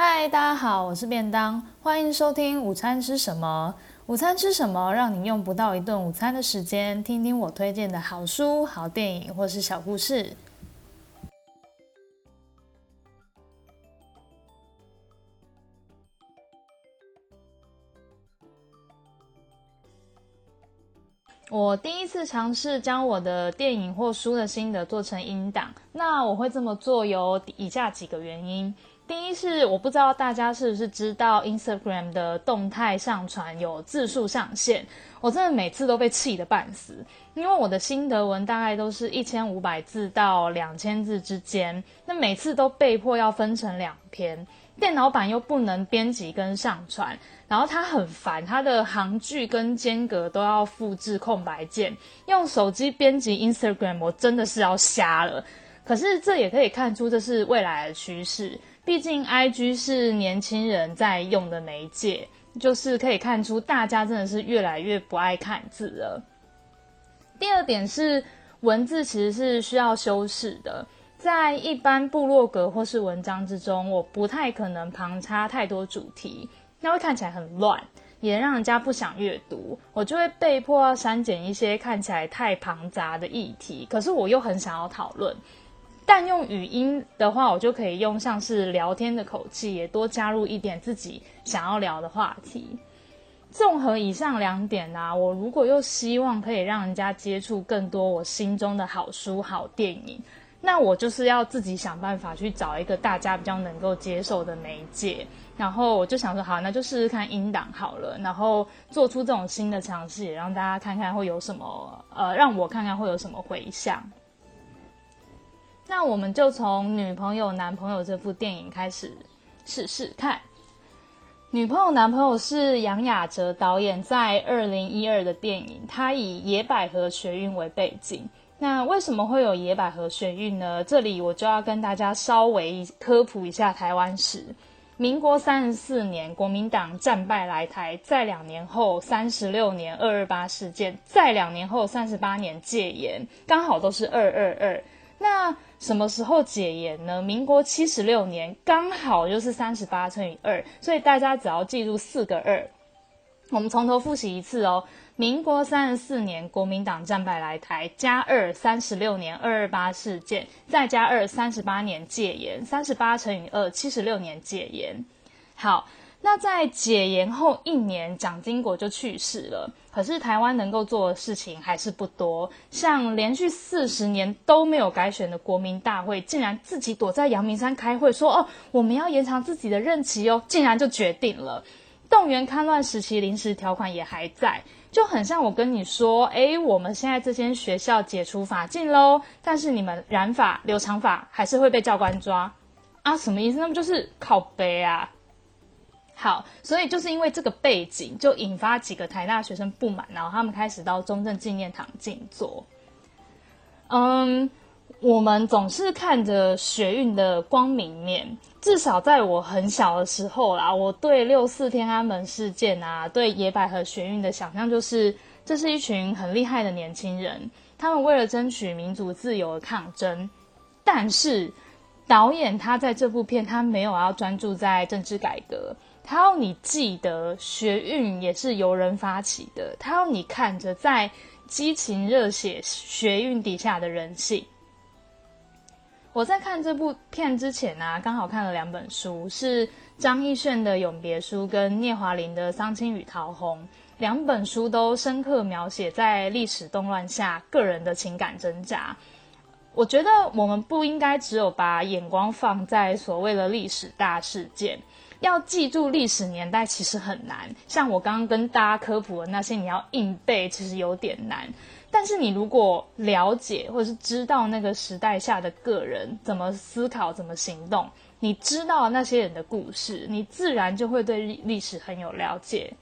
嗨，大家好，我是便当，欢迎收听午餐吃什么？午餐吃什么？让你用不到一顿午餐的时间，听听我推荐的好书、好电影或是小故事。我第一次尝试将我的电影或书的心得做成音档，那我会这么做有以下几个原因。第一是我不知道大家是不是知道 Instagram 的动态上传有字数上限，我真的每次都被气得半死，因为我的心得文大概都是一千五百字到两千字之间，那每次都被迫要分成两篇，电脑版又不能编辑跟上传，然后它很烦，它的行距跟间隔都要复制空白键，用手机编辑 Instagram 我真的是要瞎了，可是这也可以看出这是未来的趋势。毕竟，IG 是年轻人在用的媒介，就是可以看出大家真的是越来越不爱看字了。第二点是，文字其实是需要修饰的，在一般部落格或是文章之中，我不太可能旁插太多主题，那会看起来很乱，也让人家不想阅读。我就会被迫要删减一些看起来太庞杂的议题，可是我又很想要讨论。但用语音的话，我就可以用像是聊天的口气，也多加入一点自己想要聊的话题。综合以上两点啊，我如果又希望可以让人家接触更多我心中的好书、好电影，那我就是要自己想办法去找一个大家比较能够接受的媒介。然后我就想说，好，那就试试看音档好了，然后做出这种新的尝试，也让大家看看会有什么，呃，让我看看会有什么回响。那我们就从《女朋友男朋友》这部电影开始试试看。《女朋友男朋友》是杨雅喆导演在二零一二的电影，他以野百合学运为背景。那为什么会有野百合学运呢？这里我就要跟大家稍微科普一下台湾史。民国三十四年，国民党战败来台，在两年后三十六年二二八事件，在两年后三十八年戒严，刚好都是二二二。那什么时候解严呢？民国七十六年，刚好就是三十八乘以二，所以大家只要记住四个二。我们从头复习一次哦。民国三十四年，国民党战败来台，加二三十六年二二八事件，再加二三十八年戒严，三十八乘以二七十六年戒严。好。那在解严后一年，蒋经国就去世了。可是台湾能够做的事情还是不多，像连续四十年都没有改选的国民大会，竟然自己躲在阳明山开会说：“哦，我们要延长自己的任期哦。”竟然就决定了。动员戡乱时期临时条款也还在，就很像我跟你说：“诶，我们现在这间学校解除法禁喽，但是你们染法留长发还是会被教官抓啊？什么意思？那不就是靠背啊？”好，所以就是因为这个背景，就引发几个台大学生不满，然后他们开始到中正纪念堂静坐。嗯，我们总是看着学运的光明面，至少在我很小的时候啦，我对六四天安门事件啊，对野百合学运的想象就是，这是一群很厉害的年轻人，他们为了争取民主自由而抗争。但是导演他在这部片，他没有要专注在政治改革。他要你记得，学运也是由人发起的。他要你看着在激情热血学运底下的人性。我在看这部片之前啊，刚好看了两本书，是张亦绚的《永别书》跟聂华苓的《桑青与桃红》。两本书都深刻描写在历史动乱下个人的情感挣扎。我觉得我们不应该只有把眼光放在所谓的历史大事件。要记住历史年代其实很难，像我刚刚跟大家科普的那些，你要硬背其实有点难。但是你如果了解或是知道那个时代下的个人怎么思考、怎么行动，你知道那些人的故事，你自然就会对历史很有了解。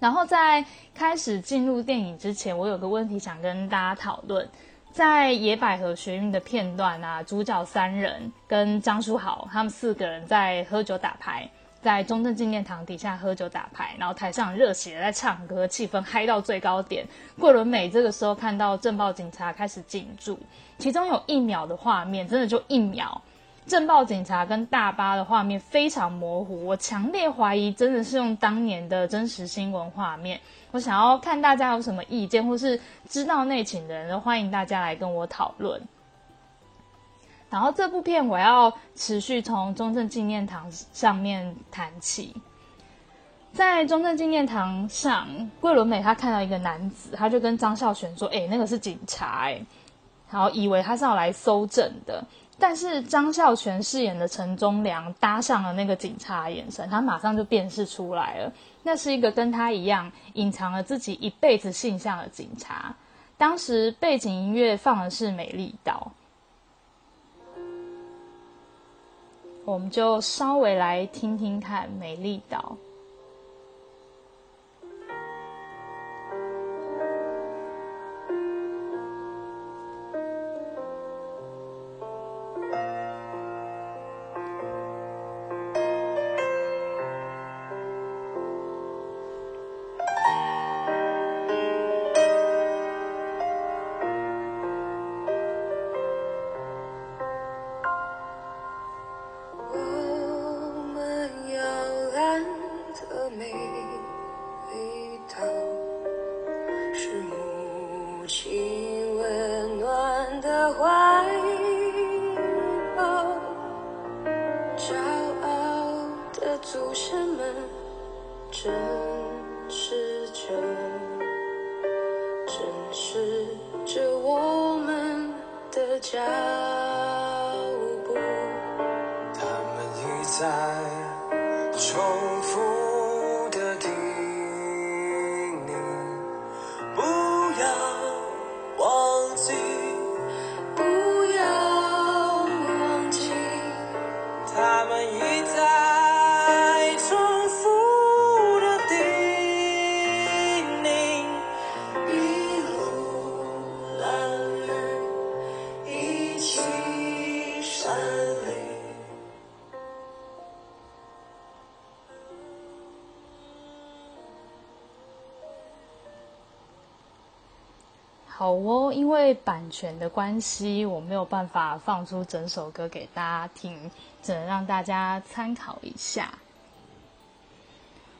然后在开始进入电影之前，我有个问题想跟大家讨论。在野百合学运的片段啊，主角三人跟张书豪他们四个人在喝酒打牌，在中正纪念堂底下喝酒打牌，然后台上热血在唱歌，气氛嗨到最高点。桂纶镁这个时候看到政报警察开始进驻，其中有一秒的画面，真的就一秒，镇暴警察跟大巴的画面非常模糊，我强烈怀疑真的是用当年的真实新闻画面。我想要看大家有什么意见，或是知道内情的人，都欢迎大家来跟我讨论。然后这部片我要持续从中正纪念堂上面谈起。在中正纪念堂上，桂纶镁她看到一个男子，他就跟张孝全说：“哎，那个是警察。”哎，然后以为他是要来搜证的。但是张孝全饰演的陈忠良搭上了那个警察眼神，他马上就辨识出来了，那是一个跟他一样隐藏了自己一辈子性向的警察。当时背景音乐放的是《美丽岛》，我们就稍微来听听看《美丽岛》。祖先们真实着，真实着我们的脚步。他们已在重。哦，因为版权的关系，我没有办法放出整首歌给大家听，只能让大家参考一下。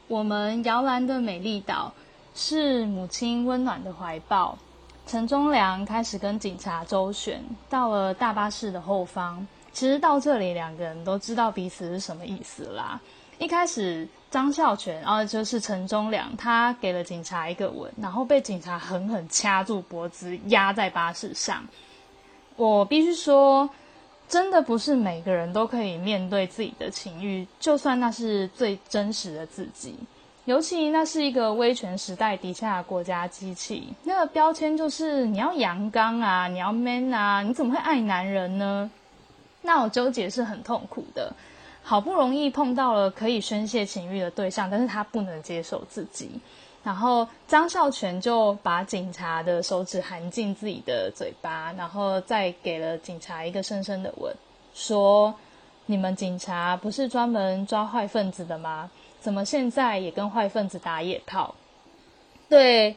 我们摇篮的美丽岛是母亲温暖的怀抱。陈忠良开始跟警察周旋，到了大巴士的后方。其实到这里，两个人都知道彼此是什么意思啦。一开始。张孝全，然后就是陈忠良，他给了警察一个吻，然后被警察狠狠掐住脖子，压在巴士上。我必须说，真的不是每个人都可以面对自己的情欲，就算那是最真实的自己。尤其那是一个威权时代底下的国家机器，那个标签就是你要阳刚啊，你要 man 啊，你怎么会爱男人呢？那我纠结是很痛苦的。好不容易碰到了可以宣泄情欲的对象，但是他不能接受自己。然后张孝全就把警察的手指含进自己的嘴巴，然后再给了警察一个深深的吻，说：“你们警察不是专门抓坏分子的吗？怎么现在也跟坏分子打野炮？”对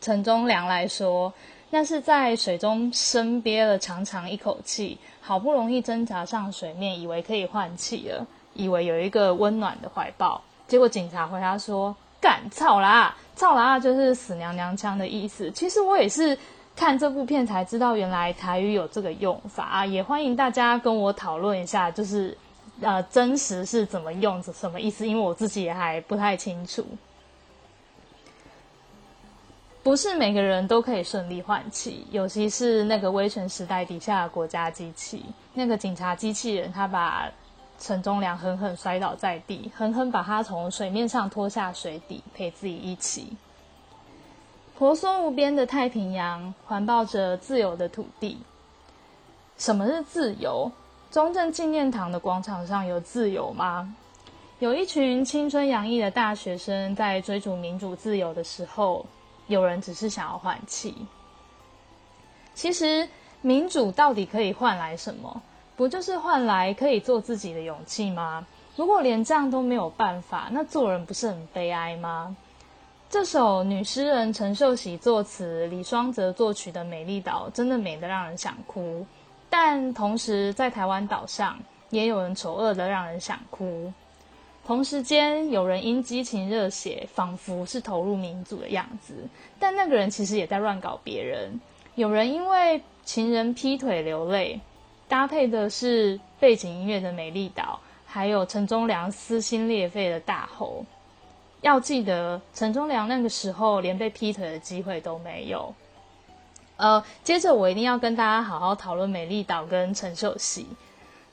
陈忠良来说，那是在水中深憋了长长一口气。好不容易挣扎上水面，以为可以换气了，以为有一个温暖的怀抱，结果警察回答说：“干操啦，操啦，就是死娘娘腔的意思。”其实我也是看这部片才知道，原来台语有这个用法啊，也欢迎大家跟我讨论一下，就是呃，真实是怎么用，什么意思？因为我自己也还不太清楚。不是每个人都可以顺利换气，尤其是那个威权时代底下的国家机器，那个警察机器人，他把陈忠良狠狠摔倒在地，狠狠把他从水面上拖下水底，陪自己一起。婆娑无边的太平洋，环抱着自由的土地。什么是自由？中正纪念堂的广场上有自由吗？有一群青春洋溢的大学生在追逐民主自由的时候。有人只是想要换气。其实民主到底可以换来什么？不就是换来可以做自己的勇气吗？如果连这样都没有办法，那做人不是很悲哀吗？这首女诗人陈秀喜作词、李双泽作曲的《美丽岛》真的美得让人想哭。但同时在台湾岛上也有人丑恶的让人想哭。同时间，有人因激情热血，仿佛是投入民主的样子，但那个人其实也在乱搞别人。有人因为情人劈腿流泪，搭配的是背景音乐的《美丽岛》，还有陈忠良撕心裂肺的大吼。要记得，陈忠良那个时候连被劈腿的机会都没有。呃，接着我一定要跟大家好好讨论《美丽岛》跟陈秀喜。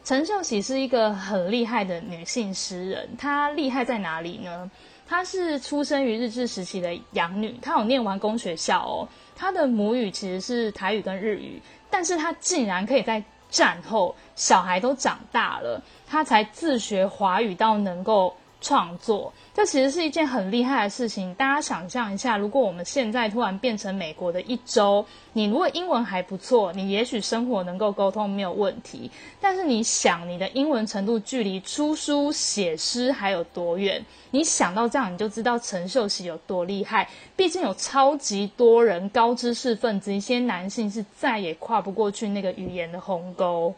陈秀喜是一个很厉害的女性诗人，她厉害在哪里呢？她是出生于日治时期的养女，她有念完公学校哦。她的母语其实是台语跟日语，但是她竟然可以在战后小孩都长大了，她才自学华语到能够创作。这其实是一件很厉害的事情。大家想象一下，如果我们现在突然变成美国的一周，你如果英文还不错，你也许生活能够沟通没有问题。但是你想，你的英文程度距离出书写诗还有多远？你想到这样，你就知道陈秀喜有多厉害。毕竟有超级多人高知识分子，一些男性是再也跨不过去那个语言的鸿沟。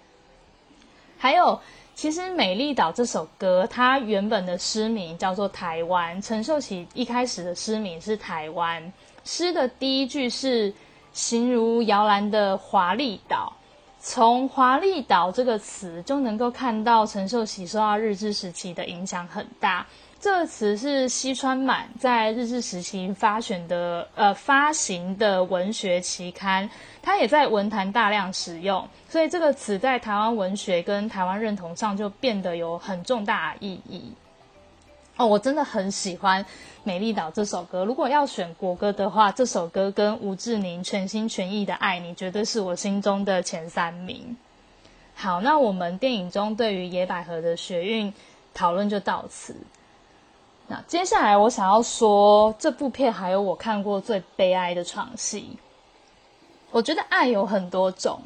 还有。其实《美丽岛》这首歌，它原本的诗名叫做《台湾》。陈秀喜一开始的诗名是《台湾》，诗的第一句是“形如摇篮的华丽岛”。从“华丽岛”这个词就能够看到陈秀喜受到日治时期的影响很大。这个词是西川满在日治时期发选的，呃，发行的文学期刊，他也在文坛大量使用，所以这个词在台湾文学跟台湾认同上就变得有很重大意义。哦，我真的很喜欢《美丽岛》这首歌。如果要选国歌的话，这首歌跟吴志宁全心全意的爱你，绝对是我心中的前三名。好，那我们电影中对于野百合的学运讨论就到此。那接下来我想要说，这部片还有我看过最悲哀的场戏。我觉得爱有很多种，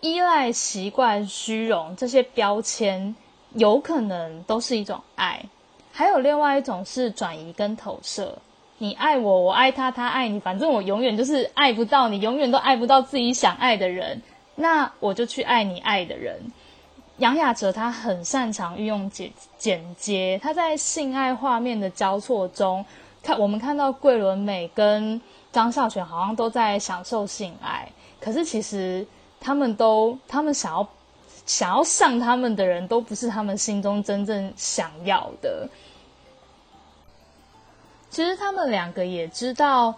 依赖、习惯、虚荣这些标签，有可能都是一种爱。还有另外一种是转移跟投射，你爱我，我爱他，他爱你，反正我永远就是爱不到你，永远都爱不到自己想爱的人，那我就去爱你爱的人。杨雅哲他很擅长运用剪剪接，他在性爱画面的交错中，看我们看到桂纶镁跟张孝全好像都在享受性爱，可是其实他们都他们想要想要上他们的人都不是他们心中真正想要的。其实他们两个也知道，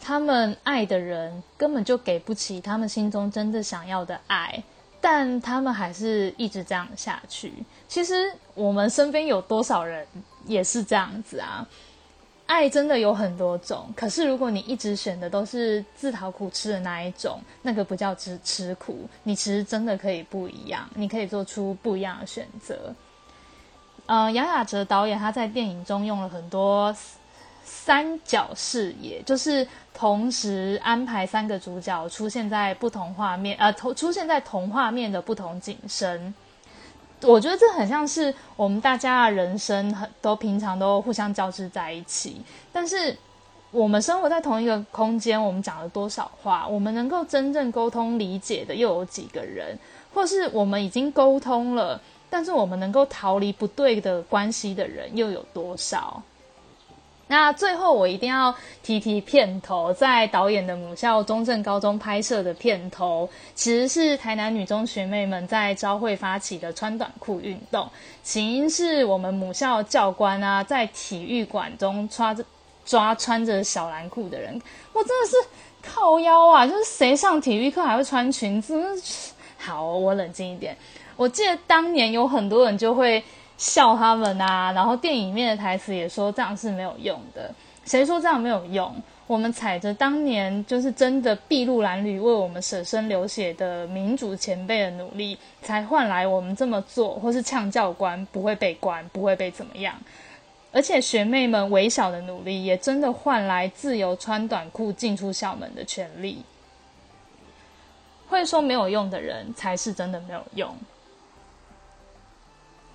他们爱的人根本就给不起他们心中真正想要的爱。但他们还是一直这样下去。其实我们身边有多少人也是这样子啊？爱真的有很多种，可是如果你一直选的都是自讨苦吃的那一种，那个不叫吃吃苦。你其实真的可以不一样，你可以做出不一样的选择。呃，杨雅喆导演他在电影中用了很多。三角视野就是同时安排三个主角出现在不同画面，呃，同出现在同画面的不同景深。我觉得这很像是我们大家的人生，很都平常都互相交织在一起。但是我们生活在同一个空间，我们讲了多少话？我们能够真正沟通理解的又有几个人？或是我们已经沟通了，但是我们能够逃离不对的关系的人又有多少？那最后，我一定要提提片头，在导演的母校中正高中拍摄的片头，其实是台南女中学妹们在朝会发起的穿短裤运动。起因是我们母校教官啊，在体育馆中抓着抓穿着小蓝裤的人，我真的是靠腰啊！就是谁上体育课还会穿裙子？好，我冷静一点。我记得当年有很多人就会。笑他们啊，然后电影里面的台词也说这样是没有用的。谁说这样没有用？我们踩着当年就是真的筚路蓝缕为我们舍身流血的民主前辈的努力，才换来我们这么做，或是呛教官不会被关，不会被怎么样。而且学妹们微小的努力，也真的换来自由穿短裤进出校门的权利。会说没有用的人，才是真的没有用。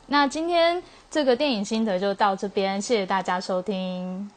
那今天这个电影心得就到这边，谢谢大家收听。